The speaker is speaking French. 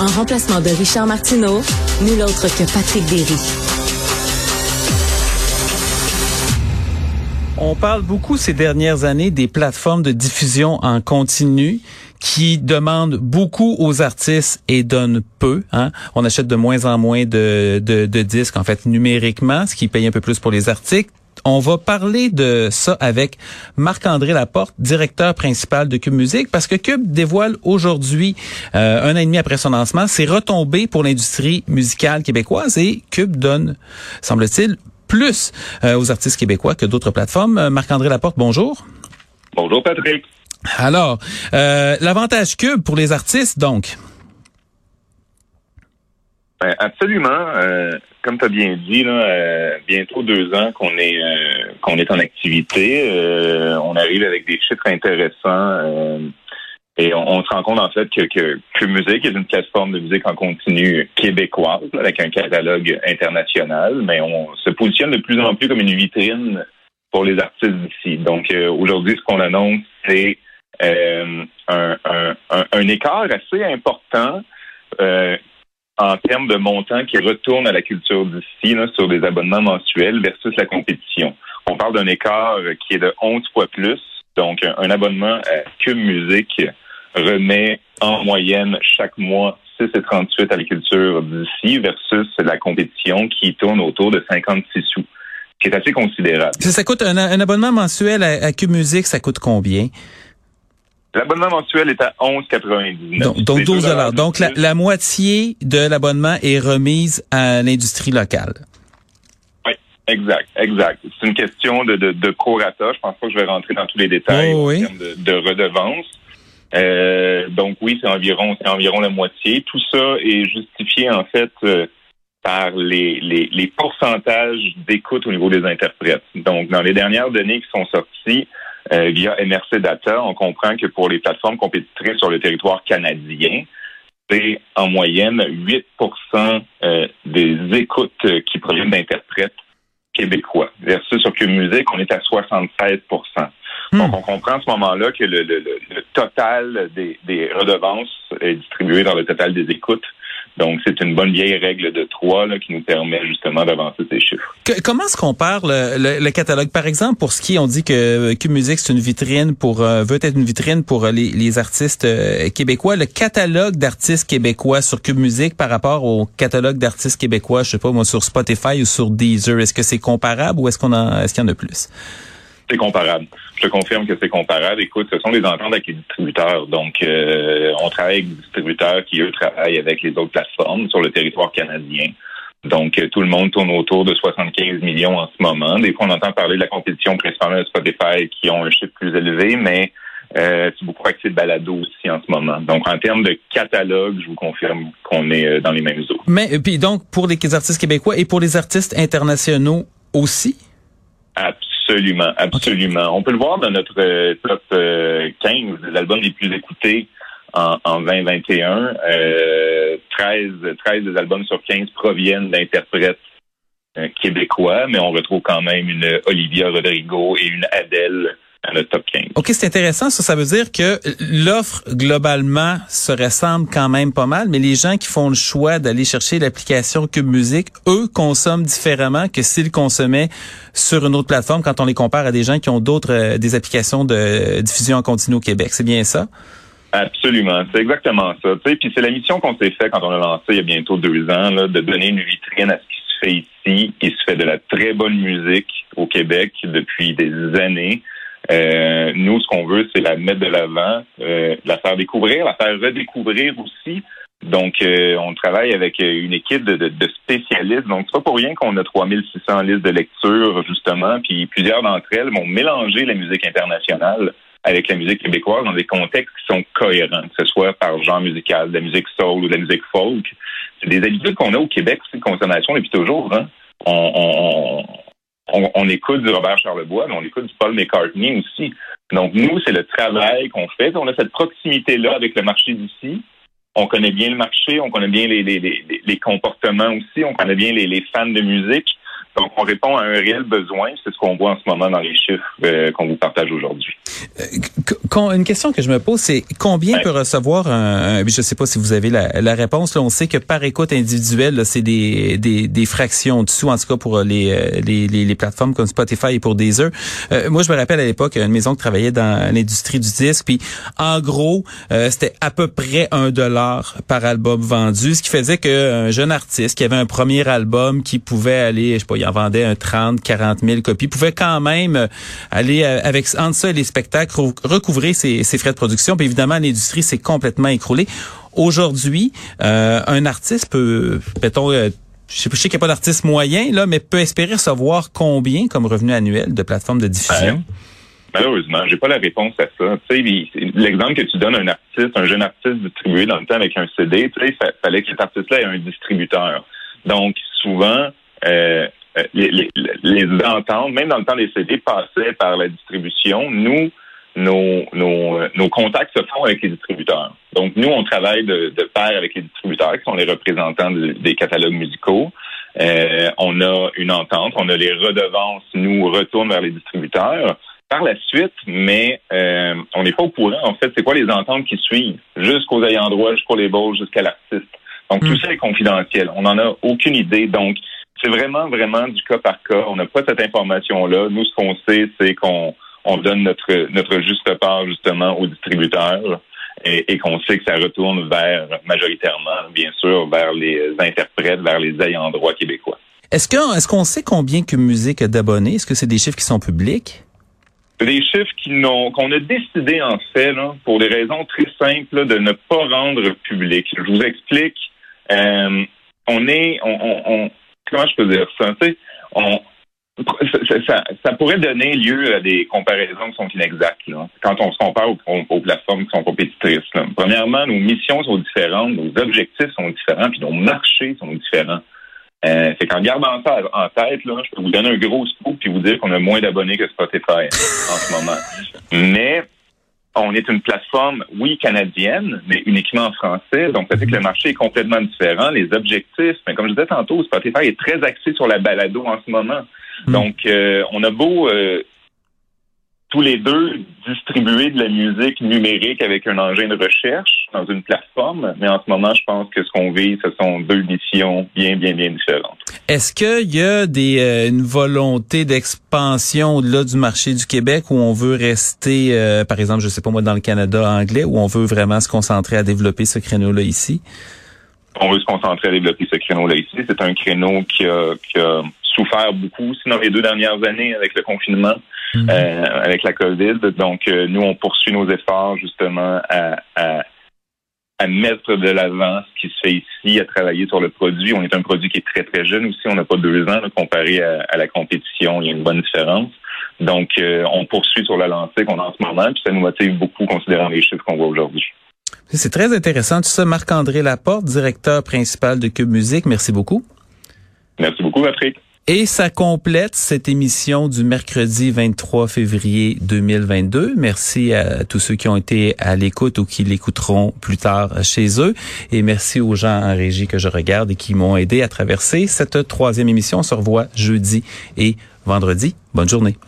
En remplacement de Richard Martineau, nul autre que Patrick Derry. On parle beaucoup ces dernières années des plateformes de diffusion en continu qui demandent beaucoup aux artistes et donnent peu. Hein. On achète de moins en moins de, disques, en fait, numériquement, ce qui paye un peu plus pour les articles. On va parler de ça avec Marc-André Laporte, directeur principal de Cube Musique, parce que Cube dévoile aujourd'hui, euh, un an et demi après son lancement, ses retombées pour l'industrie musicale québécoise et Cube donne, semble-t-il, plus euh, aux artistes québécois que d'autres plateformes. Euh, Marc-André Laporte, bonjour. Bonjour Patrick. Alors, l'avantage Cube pour les artistes, donc? Ben, absolument. Euh, comme tu as bien dit, euh, bientôt deux ans qu'on est euh, qu'on est en activité. on arrive avec des chiffres intéressants. et on, se rend compte en fait que, que, que Musique est une plateforme de musique en continu québécoise avec un catalogue international, mais on se positionne de plus en plus comme une vitrine pour les artistes d'ici. Donc aujourd'hui, ce qu'on annonce, c'est un, écart assez important en termes de montant qui retourne à la culture d'ici sur des abonnements mensuels versus la compétition. On parle d'un écart qui est de 11 fois plus. Donc, un abonnement à Cube Musique remet en moyenne chaque mois 6,38 à la culture d'ici versus la compétition qui tourne autour de 56 sous, qui est assez considérable. Ça, coûte un, abonnement mensuel à, à Cube Musique, ça coûte combien? L'abonnement mensuel est à 11,99. Donc, donc 12 dollars. Donc la, la, moitié de l'abonnement est remise à l'industrie locale. Oui, exact, exact. C'est une question de, de, de prorata. Je pense pas que je vais rentrer dans tous les détails oh, en termes de, de redevance. Euh, donc oui, c'est environ, c'est environ la moitié. Tout ça est justifié en fait euh, par les, les, les pourcentages d'écoute au niveau des interprètes. Donc dans les dernières données qui sont sorties, euh, via MRC Data, on comprend que pour les plateformes compétitrices sur le territoire canadien, c'est en moyenne 8% euh, des écoutes euh, qui proviennent d'interprètes québécois. Versus sur Cube Musique, on est à 76% hmm. Donc, on comprend à ce moment-là que le, le, le total des, des, redevances est distribué dans le total des écoutes. Donc, c'est une bonne vieille règle de trois là, qui nous permet justement d'avancer ces chiffres. comment se compare le, le, catalogue? Par exemple, pour ce qui on dit que Cube Musique, c'est une vitrine pour euh, veut être une vitrine pour euh, les, les artistes euh, québécois. Le catalogue d'artistes québécois sur Cube Musique par rapport au catalogue d'artistes québécois, je sais pas moi, sur Spotify ou sur Deezer, est-ce que c'est comparable ou est-ce qu'on en est-ce qu'il y en a plus? C'est comparable. Je te confirme que c'est comparable. Écoute, ce sont des ententes avec les distributeurs. Donc, euh, on travaille avec des distributeurs qui, eux, travaillent avec les autres plateformes sur le territoire canadien. Donc, euh, tout le monde tourne autour de 75 millions en ce moment. Des fois, on entend parler de la compétition principalement de Spotify qui ont un chiffre plus élevé, mais euh, c'est beaucoup accès de balado aussi en ce moment. Donc, en termes de catalogue, je vous confirme qu'on est dans les mêmes eaux. Mais puis donc, pour les artistes québécois et pour les artistes internationaux aussi? Absolument. Absolument, absolument. On peut le voir dans notre euh, top 15 euh, des albums les plus écoutés en, en 2021. Euh, 13, 13 des albums sur 15 proviennent d'interprètes euh, québécois, mais on retrouve quand même une Olivia Rodrigo et une Adele top 15. OK, c'est intéressant. Ça, ça veut dire que l'offre, globalement, se ressemble quand même pas mal, mais les gens qui font le choix d'aller chercher l'application Cube Musique, eux, consomment différemment que s'ils consommaient sur une autre plateforme quand on les compare à des gens qui ont d'autres, euh, des applications de diffusion en continu au Québec. C'est bien ça? Absolument, c'est exactement ça. Puis c'est la mission qu'on s'est fait quand on a lancé il y a bientôt deux ans, là, de donner une vitrine à ce qui se fait ici. Il se fait de la très bonne musique au Québec depuis des années. Euh, nous, ce qu'on veut, c'est la mettre de l'avant, euh, la faire découvrir, la faire redécouvrir aussi. Donc, euh, on travaille avec une équipe de, de, spécialistes. Donc, c'est pas pour rien qu'on a 3600 listes de lecture, justement, puis plusieurs d'entre elles vont mélanger la musique internationale avec la musique québécoise dans des contextes qui sont cohérents, que ce soit par genre musical, de la musique soul ou de la musique folk. C'est des habitudes qu'on a au Québec, c'est une consommation depuis toujours. Hein? On, on, on, écoute du Robert Charlebois, mais on écoute du Paul McCartney aussi. Donc, nous, c'est le travail qu'on fait. On a cette proximité-là avec le marché d'ici. On connaît bien le marché, on connaît bien les, les, les, les, comportements aussi, on connaît bien les, les fans de musique. Donc, on répond à un réel besoin. C'est ce qu'on voit en ce moment dans les chiffres euh, qu'on vous partage aujourd'hui. Euh, une question que je me pose, c'est combien peut recevoir un, Je ne sais pas si vous avez la, réponse. Là, on sait que par écoute individuelle, c'est des, des, des, fractions dessous, en tout cas pour les, euh, les, les, plateformes comme Spotify et pour Deezer. Euh, moi, je me rappelle à l'époque une maison qui travaillait dans l'industrie du disque, puis en gros, c'était à peu près un dollar par album vendu, ce qui faisait qu'un jeune artiste qui avait un premier album qui pouvait aller, je sais pas, en vendait un 30, 40 000 copies, pouvait quand même euh, aller euh, avec entre ça et les spectacles recouvrer ses, frais de production. Puis évidemment, l'industrie s'est complètement écroulée. Aujourd'hui, euh, un artiste peut, mettons, je sais, sais qu'il n'y a pas d'artiste moyen, là, mais peut espérer recevoir combien comme revenu annuel de plateforme de diffusion? Malheureusement, j'ai pas la réponse à ça. L'exemple que tu donnes un artiste, un jeune artiste distribué dans le temps avec un CD, il fallait que cet artiste-là ait un distributeur. Donc, souvent, euh, les, les, ententes, même dans le temps des CD, passaient par la distribution. Nous, nos, nos, nos, contacts se font avec les distributeurs. Donc, nous, on travaille de, de pair avec les distributeurs, qui sont les représentants des catalogues musicaux. Euh, on a une entente, on a les redevances, nous, retournent vers les distributeurs. Par la suite, mais euh, on n'est pas au courant, en fait, c'est quoi les ententes qui suivent, jusqu'aux ayants droit, jusqu'aux labels, jusqu'à l'artiste. Donc, tout hmm. ça est confidentiel. On n'en a aucune idée. Donc, c'est vraiment, vraiment du cas par cas. On n'a pas cette information-là. Nous, ce qu'on sait, c'est qu'on on donne notre, notre juste part, justement, aux distributeurs et, qu'on sait que ça retourne vers, majoritairement, bien sûr, vers les interprètes, vers les ayants droit québécois. Est-ce qu'on est qu'on sait combien que musique a d'abonnés? Est-ce que c'est des chiffres qui sont publics? Des chiffres qu'on a décidé en fait, là, pour des raisons très simples, de ne pas rendre public. Je vous explique. Euh, on est, on, on, comment je peux dire ça? on, ça, ça, pourrait donner lieu à des comparaisons qui sont inexactes quand on se compare aux, plateformes qui sont compétitrices. Premièrement, nos missions sont différentes, nos objectifs sont différents, puis nos marchés sont différents. Euh, c'est qu'en gardant ça en tête, je peux vous donner un gros scoop puis vous dire qu'on a moins d'abonnés que Spotify en ce moment. Mais on est une plateforme, oui, canadienne, mais uniquement en français. Donc, ça fait que le marché est complètement différent. Les objectifs, mais comme je disais tantôt, Spotify est très axé sur la balado en ce moment. Hmm. Donc, euh, on a beau euh, tous les deux distribuer de la musique numérique avec un engin de recherche dans une plateforme, mais en ce moment, je pense que ce qu'on vit, ce sont deux missions bien, bien, bien différentes. Est-ce qu'il y a des, euh, une volonté d'expansion au-delà du marché du Québec où on veut rester, euh, par exemple, je sais pas moi, dans le Canada anglais, où on veut vraiment se concentrer à développer ce créneau-là ici? On veut se concentrer à développer ce créneau-là ici. C'est un créneau qui a, qui a souffert beaucoup, sinon les deux dernières années avec le confinement. Mhm. Euh, avec la COVID. Donc, euh, nous, on poursuit nos efforts justement à, à, à mettre de l'avant ce qui se fait ici, à travailler sur le produit. On est un produit qui est très, très jeune aussi. On n'a pas deux ans comparé à, à, la compétition. Il y a une bonne différence. Donc, euh, on poursuit sur la lancée qu'on a en ce moment, puis ça nous motive beaucoup considérant les chiffres qu'on voit aujourd'hui. C'est très intéressant tout ça. Marc-André Laporte, directeur principal de Cube Musique. Merci beaucoup. Merci beaucoup, Patrick. Et ça complète cette émission du mercredi 23 février 2022. Merci à tous ceux qui ont été à l'écoute ou qui l'écouteront plus tard chez eux. Et merci aux gens en régie que je regarde et qui m'ont aidé à traverser cette troisième émission. On se revoit jeudi et vendredi. Bonne journée.